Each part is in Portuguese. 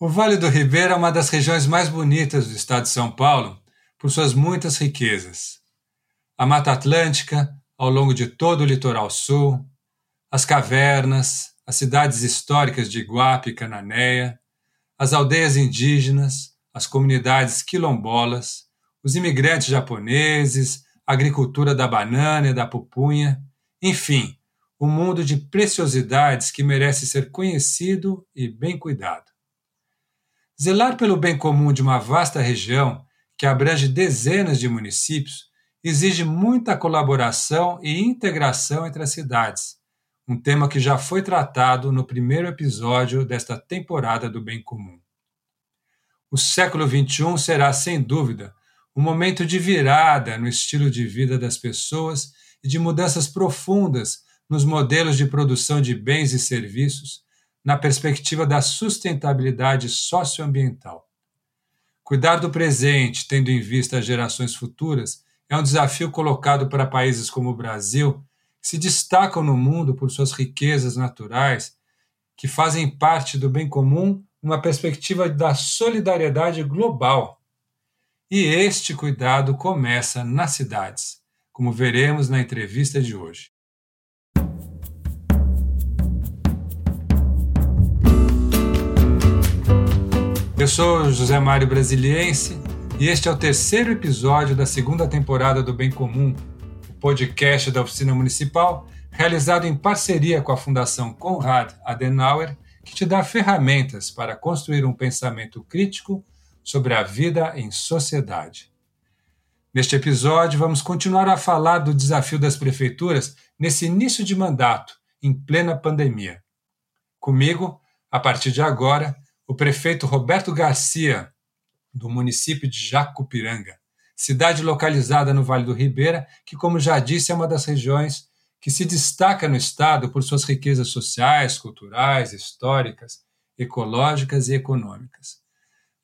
O Vale do Ribeira é uma das regiões mais bonitas do estado de São Paulo por suas muitas riquezas. A Mata Atlântica, ao longo de todo o litoral sul, as cavernas, as cidades históricas de Iguape e Cananéia, as aldeias indígenas, as comunidades quilombolas, os imigrantes japoneses, a agricultura da banana e da pupunha, enfim, um mundo de preciosidades que merece ser conhecido e bem cuidado. Zelar pelo bem comum de uma vasta região, que abrange dezenas de municípios, exige muita colaboração e integração entre as cidades, um tema que já foi tratado no primeiro episódio desta temporada do Bem Comum. O século XXI será, sem dúvida, um momento de virada no estilo de vida das pessoas e de mudanças profundas nos modelos de produção de bens e serviços na perspectiva da sustentabilidade socioambiental. Cuidar do presente, tendo em vista as gerações futuras, é um desafio colocado para países como o Brasil, que se destacam no mundo por suas riquezas naturais, que fazem parte do bem comum numa perspectiva da solidariedade global. E este cuidado começa nas cidades, como veremos na entrevista de hoje. Eu sou José Mário Brasiliense e este é o terceiro episódio da segunda temporada do Bem Comum, o podcast da Oficina Municipal, realizado em parceria com a Fundação Konrad Adenauer, que te dá ferramentas para construir um pensamento crítico sobre a vida em sociedade. Neste episódio, vamos continuar a falar do desafio das prefeituras nesse início de mandato, em plena pandemia. Comigo, a partir de agora, o prefeito Roberto Garcia, do município de Jacupiranga, cidade localizada no Vale do Ribeira, que, como já disse, é uma das regiões que se destaca no estado por suas riquezas sociais, culturais, históricas, ecológicas e econômicas.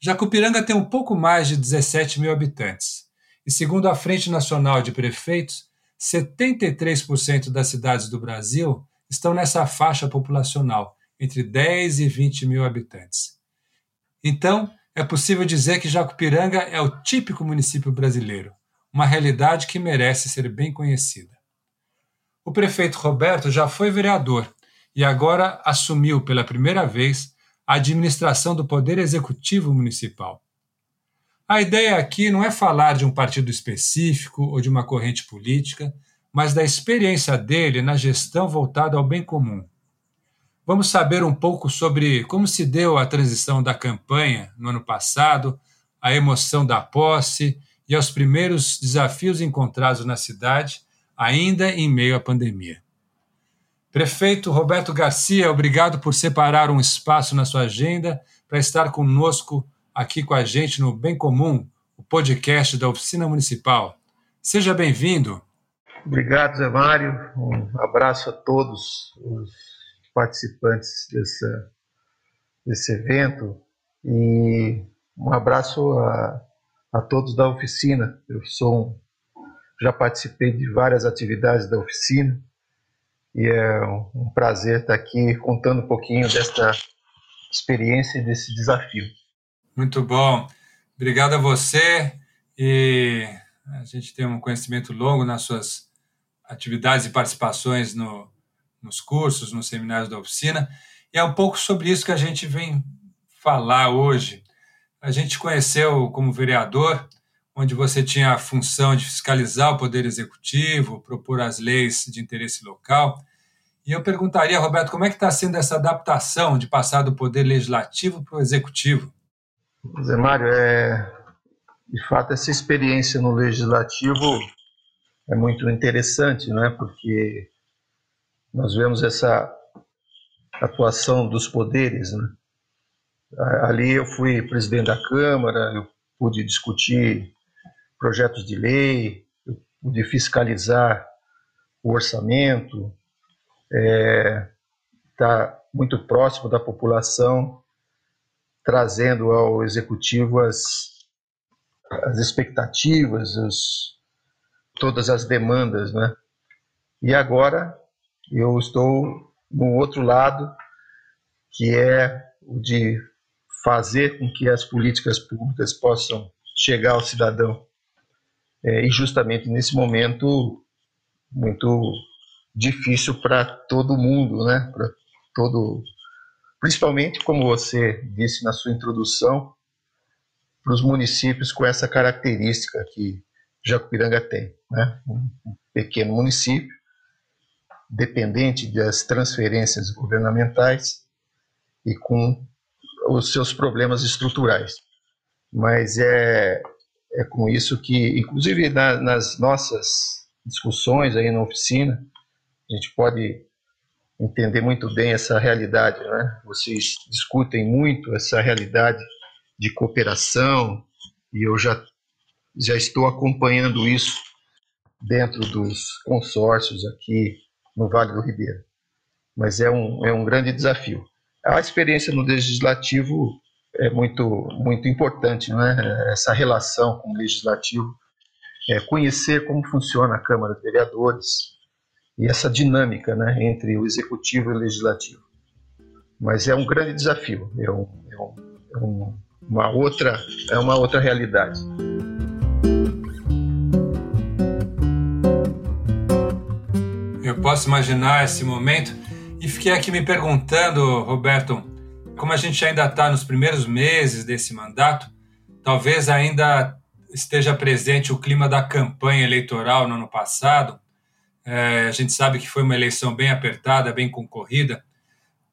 Jacupiranga tem um pouco mais de 17 mil habitantes, e segundo a Frente Nacional de Prefeitos, 73% das cidades do Brasil estão nessa faixa populacional, entre 10 e 20 mil habitantes. Então, é possível dizer que Jacupiranga é o típico município brasileiro, uma realidade que merece ser bem conhecida. O prefeito Roberto já foi vereador e agora assumiu pela primeira vez a administração do Poder Executivo Municipal. A ideia aqui não é falar de um partido específico ou de uma corrente política, mas da experiência dele na gestão voltada ao bem comum, Vamos saber um pouco sobre como se deu a transição da campanha no ano passado, a emoção da posse e aos primeiros desafios encontrados na cidade, ainda em meio à pandemia. Prefeito Roberto Garcia, obrigado por separar um espaço na sua agenda para estar conosco aqui com a gente no Bem Comum, o podcast da Oficina Municipal. Seja bem-vindo. Obrigado, Zé Mário. Um abraço a todos os participantes dessa, desse evento e um abraço a, a todos da oficina. Eu sou um, já participei de várias atividades da oficina e é um, prazer estar aqui contando um pouquinho desta experiência e desse desafio. Muito bom. Obrigado a você e a gente tem um conhecimento longo nas suas atividades e participações no, nos cursos, nos seminários da oficina. E é um pouco sobre isso que a gente vem falar hoje. A gente conheceu como vereador, onde você tinha a função de fiscalizar o poder executivo, propor as leis de interesse local. E eu perguntaria, Roberto, como é que está sendo essa adaptação de passar do poder legislativo para o executivo? Zé Mário, é, de fato, essa experiência no legislativo é muito interessante, não é? Porque nós vemos essa atuação dos poderes. Né? Ali eu fui presidente da Câmara, eu pude discutir projetos de lei, eu pude fiscalizar o orçamento, é, tá muito próximo da população, trazendo ao executivo as, as expectativas, os, todas as demandas, né? E agora eu estou no outro lado, que é o de fazer com que as políticas públicas possam chegar ao cidadão. É, e justamente nesse momento muito difícil para todo mundo, né? Para todo, principalmente como você disse na sua introdução, para os municípios com essa característica que Jacupiranga tem, né? Um pequeno município dependente das transferências governamentais e com os seus problemas estruturais. Mas é, é com isso que, inclusive na, nas nossas discussões aí na oficina, a gente pode entender muito bem essa realidade, né? Vocês discutem muito essa realidade de cooperação e eu já já estou acompanhando isso dentro dos consórcios aqui no Vale do Ribeiro. Mas é um, é um grande desafio. A experiência no legislativo é muito, muito importante, né? essa relação com o legislativo, é conhecer como funciona a Câmara de Vereadores e essa dinâmica né, entre o executivo e o legislativo. Mas é um grande desafio, é, um, é, um, é um, uma, outra, é uma outra realidade. Posso imaginar esse momento e fiquei aqui me perguntando, Roberto, como a gente ainda está nos primeiros meses desse mandato, talvez ainda esteja presente o clima da campanha eleitoral no ano passado. É, a gente sabe que foi uma eleição bem apertada, bem concorrida.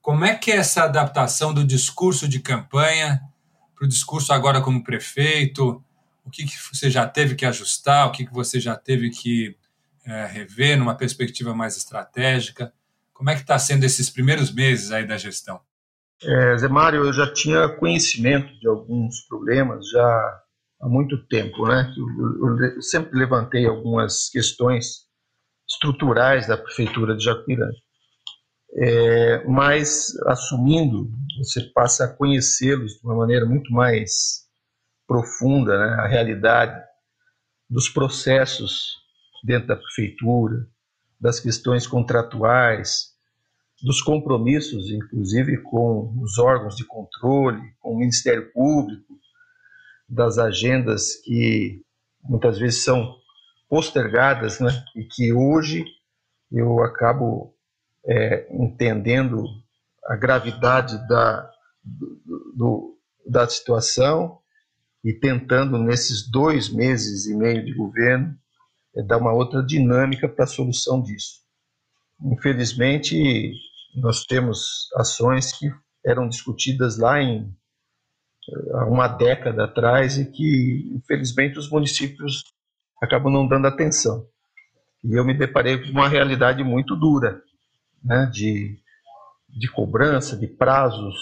Como é que é essa adaptação do discurso de campanha para o discurso agora como prefeito? O que, que, você já teve que ajustar? O que, que você já teve que é, rever numa perspectiva mais estratégica? Como é que está sendo esses primeiros meses aí da gestão? É, Zé Mário, eu já tinha conhecimento de alguns problemas já há muito tempo, né? Eu, eu sempre levantei algumas questões estruturais da prefeitura de Jacupiranga. É, mas assumindo, você passa a conhecê-los de uma maneira muito mais profunda, né? a realidade dos processos dentro da prefeitura, das questões contratuais, dos compromissos, inclusive com os órgãos de controle, com o Ministério Público, das agendas que muitas vezes são postergadas, né? E que hoje eu acabo é, entendendo a gravidade da, do, da situação e tentando nesses dois meses e meio de governo é, dar uma outra dinâmica para a solução disso. Infelizmente, nós temos ações que eram discutidas lá em há uma década atrás e que, infelizmente, os municípios acabam não dando atenção. E eu me deparei com uma realidade muito dura, né, de, de cobrança, de prazos.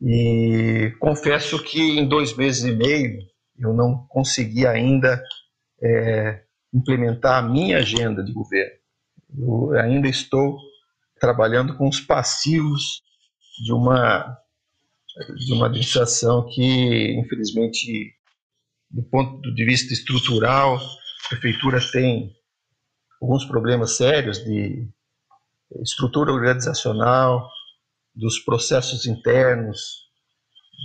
E confesso que em dois meses e meio eu não consegui ainda é, implementar a minha agenda de governo. Eu ainda estou trabalhando com os passivos de uma de uma administração que, infelizmente, do ponto de vista estrutural, a prefeitura tem alguns problemas sérios de estrutura organizacional, dos processos internos,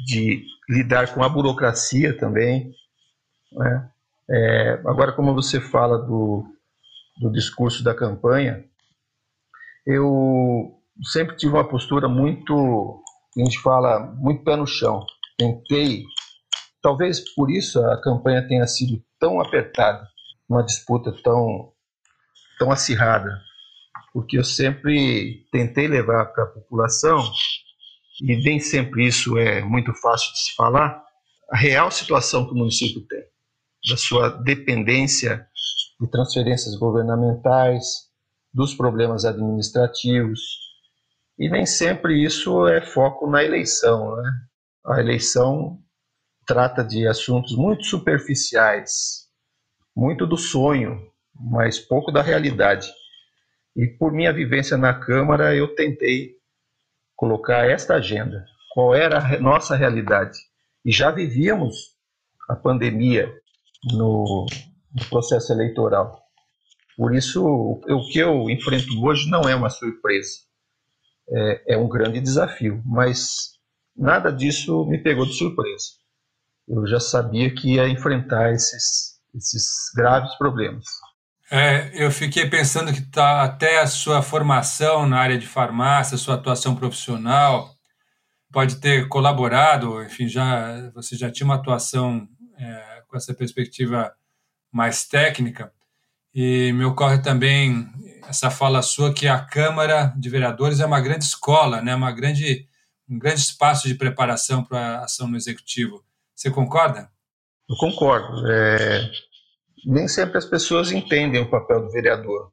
de lidar com a burocracia também. Né? É, agora, como você fala do, do discurso da campanha, eu sempre tive uma postura muito, a gente fala, muito pé no chão. Tentei, talvez por isso a campanha tenha sido tão apertada, uma disputa tão, tão acirrada, porque eu sempre tentei levar para a população, e nem sempre isso é muito fácil de se falar, a real situação que o município tem, da sua dependência de transferências governamentais, dos problemas administrativos. E nem sempre isso é foco na eleição. Né? A eleição trata de assuntos muito superficiais, muito do sonho, mas pouco da realidade. E por minha vivência na Câmara, eu tentei colocar esta agenda. Qual era a nossa realidade? E já vivíamos a pandemia no, no processo eleitoral. Por isso, o que eu enfrento hoje não é uma surpresa. É, é um grande desafio, mas nada disso me pegou de surpresa. Eu já sabia que ia enfrentar esses, esses graves problemas. É, eu fiquei pensando que tá, até a sua formação na área de farmácia, sua atuação profissional, pode ter colaborado, enfim, já você já tinha uma atuação é, com essa perspectiva mais técnica, e me ocorre também essa fala sua que a Câmara de Vereadores é uma grande escola, né, uma grande, um grande espaço de preparação para a ação no Executivo. Você concorda? Eu concordo. É, nem sempre as pessoas entendem o papel do vereador.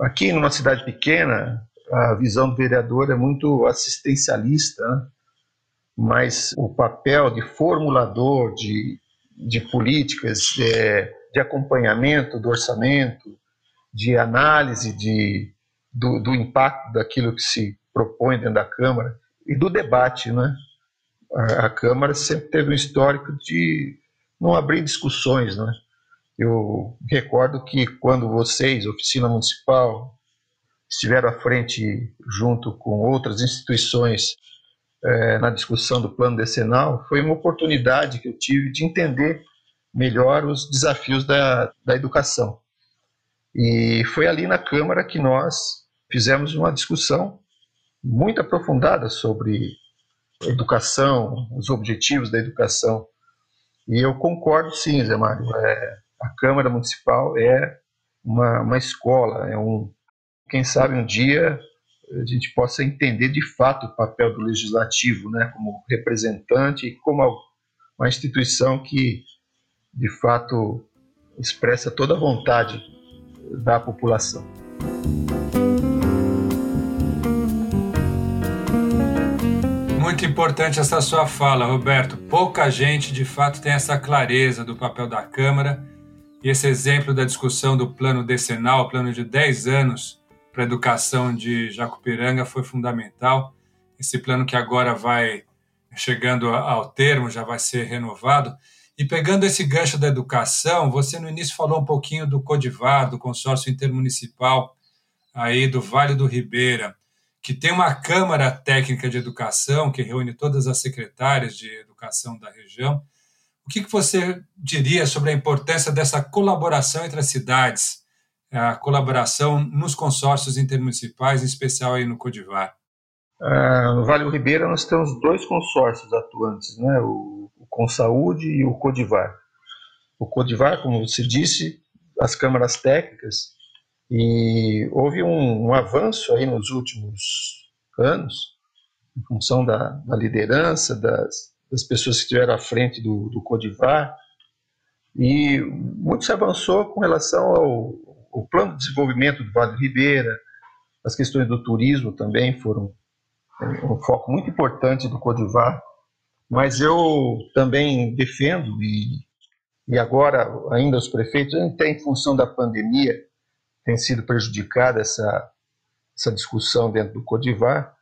Aqui, numa cidade pequena, a visão do vereador é muito assistencialista, né? mas o papel de formulador de, de políticas, de, de acompanhamento do orçamento, de análise de, do, do, impacto daquilo que se propõe dentro da Câmara e do debate. Né? A, a Câmara sempre teve um histórico de não abrir discussões. Né? Eu recordo que quando vocês, Oficina Municipal, estiveram à frente, junto com outras instituições, é, na discussão do plano decenal, foi uma oportunidade que eu tive de entender melhor os desafios da, da educação. E foi ali na Câmara que nós fizemos uma discussão muito aprofundada sobre educação, os objetivos da educação. E eu concordo sim, Zé Mário, é, a Câmara Municipal é uma, uma escola, é um, quem sabe um dia a gente possa entender de fato o papel do legislativo, né, como representante e como uma instituição que de fato expressa toda a vontade da população. Muito importante essa sua fala, Roberto. Pouca gente de fato tem essa clareza do papel da Câmara e esse exemplo da discussão do plano decenal, plano de 10 anos para a educação de Jacupiranga foi fundamental. Esse plano que agora vai chegando ao termo, já vai ser renovado. E pegando esse gancho da educação, você no início falou um pouquinho do Codivar, do consórcio intermunicipal aí do Vale do Ribeira, que tem uma Câmara Técnica de Educação que reúne todas as secretárias de educação da região o que, que você diria sobre a importância dessa colaboração entre as cidades, a colaboração nos consórcios intermunicipais, em especial aí no Codivar? Ah, no Vale do Ribeira nós temos dois consórcios atuantes, né? o, o Consaúde e o Codivar. O Codivar, como você disse, as câmaras técnicas, e houve um, um avanço aí nos últimos anos, em função da, da liderança, das, das pessoas que estiveram à frente do, do Codivar, e muito se avançou com relação ao, ao, plano de desenvolvimento do Vale do Ribeira, as questões do turismo também foram um foco muito importante do Codivar, mas eu também defendo, e, e agora ainda os prefeitos, até em função da pandemia, tem sido prejudicada essa, essa discussão dentro do Codivar,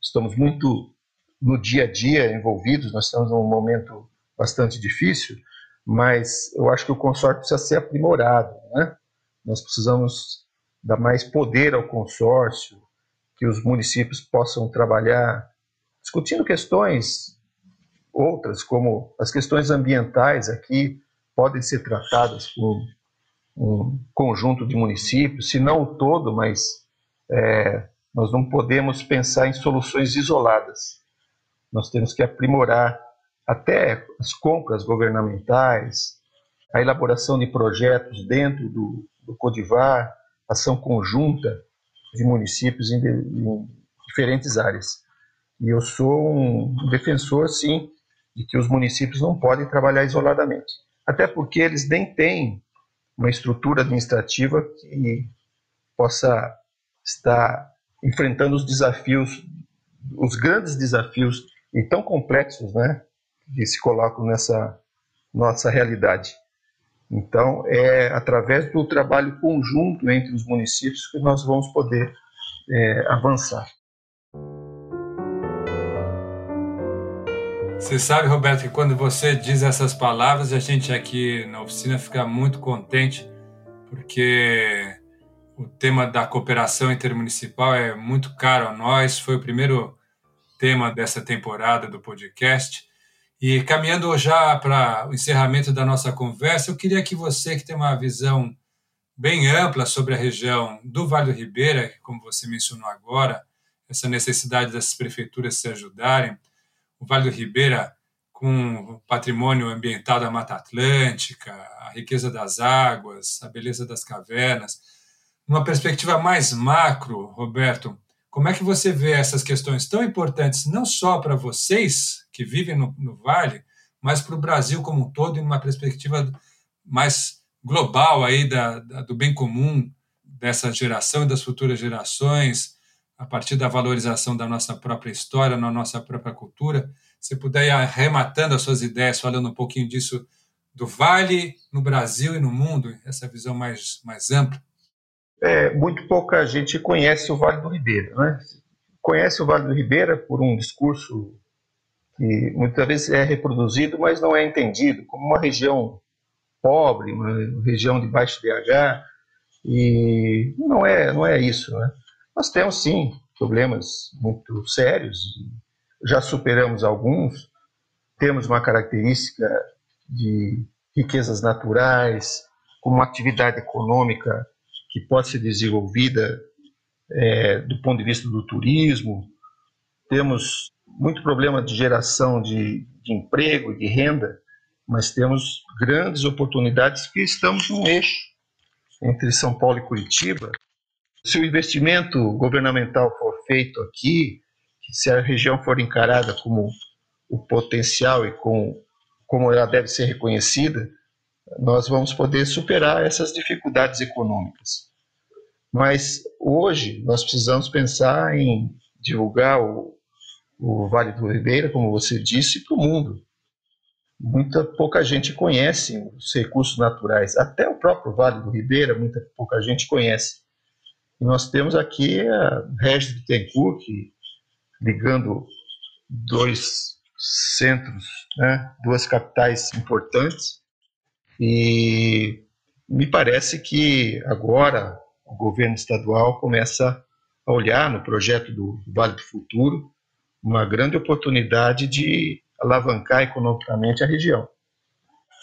estamos muito no dia a dia envolvidos, nós estamos num momento bastante difícil, mas eu acho que o consórcio precisa ser aprimorado, né? Nós precisamos dar mais poder ao consórcio, que os municípios possam trabalhar discutindo questões outras, como as questões ambientais aqui podem ser tratadas por um conjunto de municípios, se não o todo, mas é, nós não podemos pensar em soluções isoladas. Nós temos que aprimorar até as compras governamentais, a elaboração de projetos dentro do, do Codivar, ação conjunta de municípios em, em diferentes áreas. E eu sou um defensor, sim, de que os municípios não podem trabalhar isoladamente. Até porque eles nem têm uma estrutura administrativa que possa estar enfrentando os desafios, os grandes desafios e tão complexos, né, que se colocam nessa nossa realidade. Então, é através do trabalho conjunto entre os municípios que nós vamos poder é, avançar. Você sabe, Roberto, que quando você diz essas palavras, a gente aqui na oficina fica muito contente, porque o tema da cooperação intermunicipal é muito caro a nós. Foi o primeiro tema dessa temporada do podcast. E caminhando já para o encerramento da nossa conversa, eu queria que você, que tem uma visão bem ampla sobre a região do Vale do Ribeira, como você mencionou agora, essa necessidade das prefeituras se ajudarem, o Vale do Ribeira com o patrimônio ambiental da Mata Atlântica, a riqueza das águas, a beleza das cavernas. Numa perspectiva mais macro, Roberto, como é que você vê essas questões tão importantes, não só para vocês que vivem no, no Vale, mas para o Brasil como um todo, em uma perspectiva mais global aí da, da, do bem comum dessa geração e das futuras gerações, a partir da valorização da nossa própria história, na nossa própria cultura. Se puder ir arrematando as suas ideias, falando um pouquinho disso do Vale no Brasil e no mundo, essa visão mais, mais ampla é, muito pouca gente conhece o Vale do Ribeira. Né? Conhece o Vale do Ribeira por um discurso que muitas vezes é reproduzido, mas não é entendido, como uma região pobre, uma região de baixo BH, e não é, não é isso. Né? Nós temos, sim, problemas muito sérios, já superamos alguns, temos uma característica de riquezas naturais, com uma atividade econômica que pode ser desenvolvida é, do ponto de vista do turismo. Temos muito problema de geração de, de emprego, de renda, mas temos grandes oportunidades que estamos no eixo entre São Paulo e Curitiba. Se o investimento governamental for feito aqui, se a região for encarada como o potencial e com, como ela deve ser reconhecida, nós vamos poder superar essas dificuldades econômicas. Mas hoje nós precisamos pensar em divulgar o, o Vale do Ribeira, como você disse, para o mundo. Muita pouca gente conhece os recursos naturais, até o próprio Vale do Ribeira, muita pouca gente conhece. E nós temos aqui a Regis Bittencourt, ligando dois centros, né, duas capitais importantes, e me parece que agora o governo estadual começa a olhar no projeto do Vale do Futuro uma grande oportunidade de alavancar economicamente a região.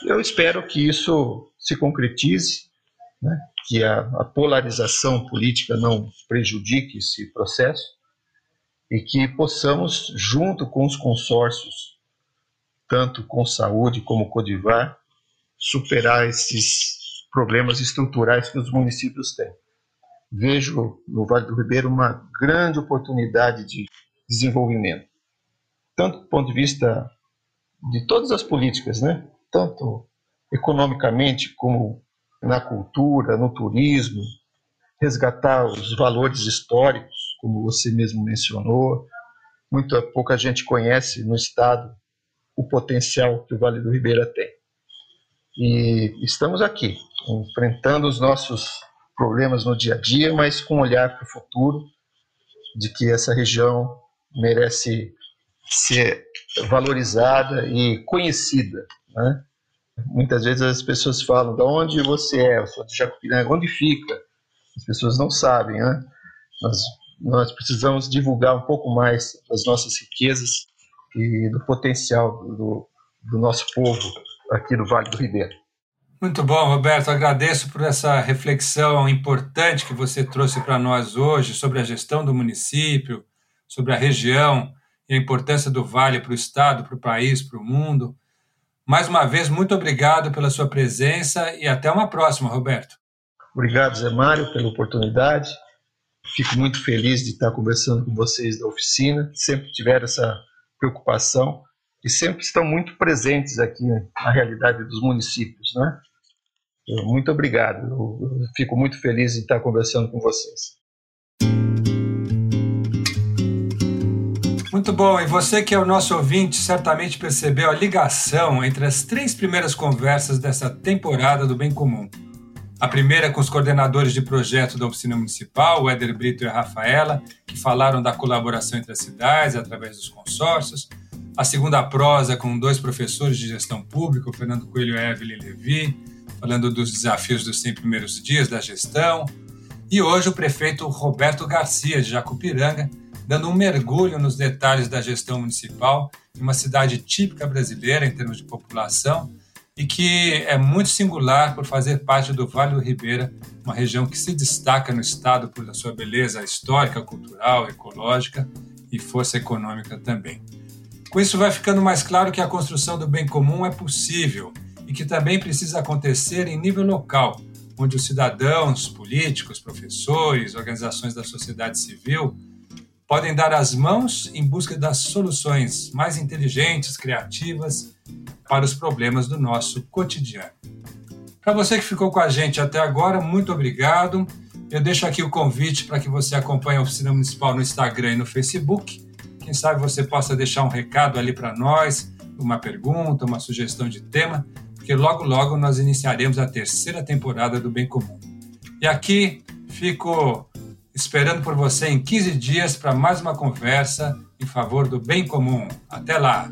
Eu espero que isso se concretize, né, que a, a polarização política não prejudique esse processo e que possamos, junto com os consórcios, tanto com saúde como Codivar, superar esses problemas estruturais que os municípios têm. Vejo no Vale do Ribeiro uma grande oportunidade de desenvolvimento, tanto do ponto de vista de todas as políticas, né? tanto economicamente como na cultura, no turismo, resgatar os valores históricos, como você mesmo mencionou. Muita pouca gente conhece no estado o potencial que o Vale do Ribeira tem. E estamos aqui, enfrentando os nossos problemas no dia a dia, mas com um olhar para o futuro, de que essa região merece ser valorizada e conhecida. Né? Muitas vezes as pessoas falam, de onde você é? Eu sou de Jacupiranga, onde fica? As pessoas não sabem, né? Nós, nós precisamos divulgar um pouco mais das nossas riquezas e do potencial do, do nosso povo aqui no Vale do Ribeiro. Muito bom, Roberto. Agradeço por essa reflexão importante que você trouxe para nós hoje sobre a gestão do município, sobre a região e a importância do Vale para o Estado, para o país, para o mundo. Mais uma vez, muito obrigado pela sua presença e até uma próxima, Roberto. Obrigado, Zé Mário, pela oportunidade. Fico muito feliz de estar conversando com vocês da oficina. Sempre tiveram essa preocupação e sempre estão muito presentes aqui na realidade dos municípios, né? Muito obrigado. Eu fico muito feliz de estar conversando com vocês. Muito bom. E você que é o nosso ouvinte certamente percebeu a ligação entre as três primeiras conversas dessa temporada do Bem Comum. A primeira com os coordenadores de projeto da oficina municipal, o Éder Brito e a Rafaela, que falaram da colaboração entre as cidades através dos consórcios. A segunda prosa com dois professores de gestão pública, o Fernando Coelho e a Evelyn Levi, falando dos desafios dos 100 primeiros dias da gestão. E hoje o prefeito Roberto Garcia, de Jacupiranga, dando um mergulho nos detalhes da gestão municipal em uma cidade típica brasileira em termos de população e que é muito singular por fazer parte do Vale do Ribeira, uma região que se destaca no estado por sua beleza histórica, cultural, ecológica e força econômica também. Com isso, vai ficando mais claro que a construção do bem comum é possível e que também precisa acontecer em nível local, onde os cidadãos, políticos, professores, organizações da sociedade civil podem dar as mãos em busca das soluções mais inteligentes, criativas para os problemas do nosso cotidiano. Para você que ficou com a gente até agora, muito obrigado. Eu deixo aqui o convite para que você acompanhe a Oficina Municipal no Instagram e no Facebook. Quem sabe você possa deixar um recado ali para nós, uma pergunta, uma sugestão de tema, porque logo logo nós iniciaremos a terceira temporada do Bem Comum. E aqui fico esperando por você em 15 dias para mais uma conversa em favor do bem comum. Até lá!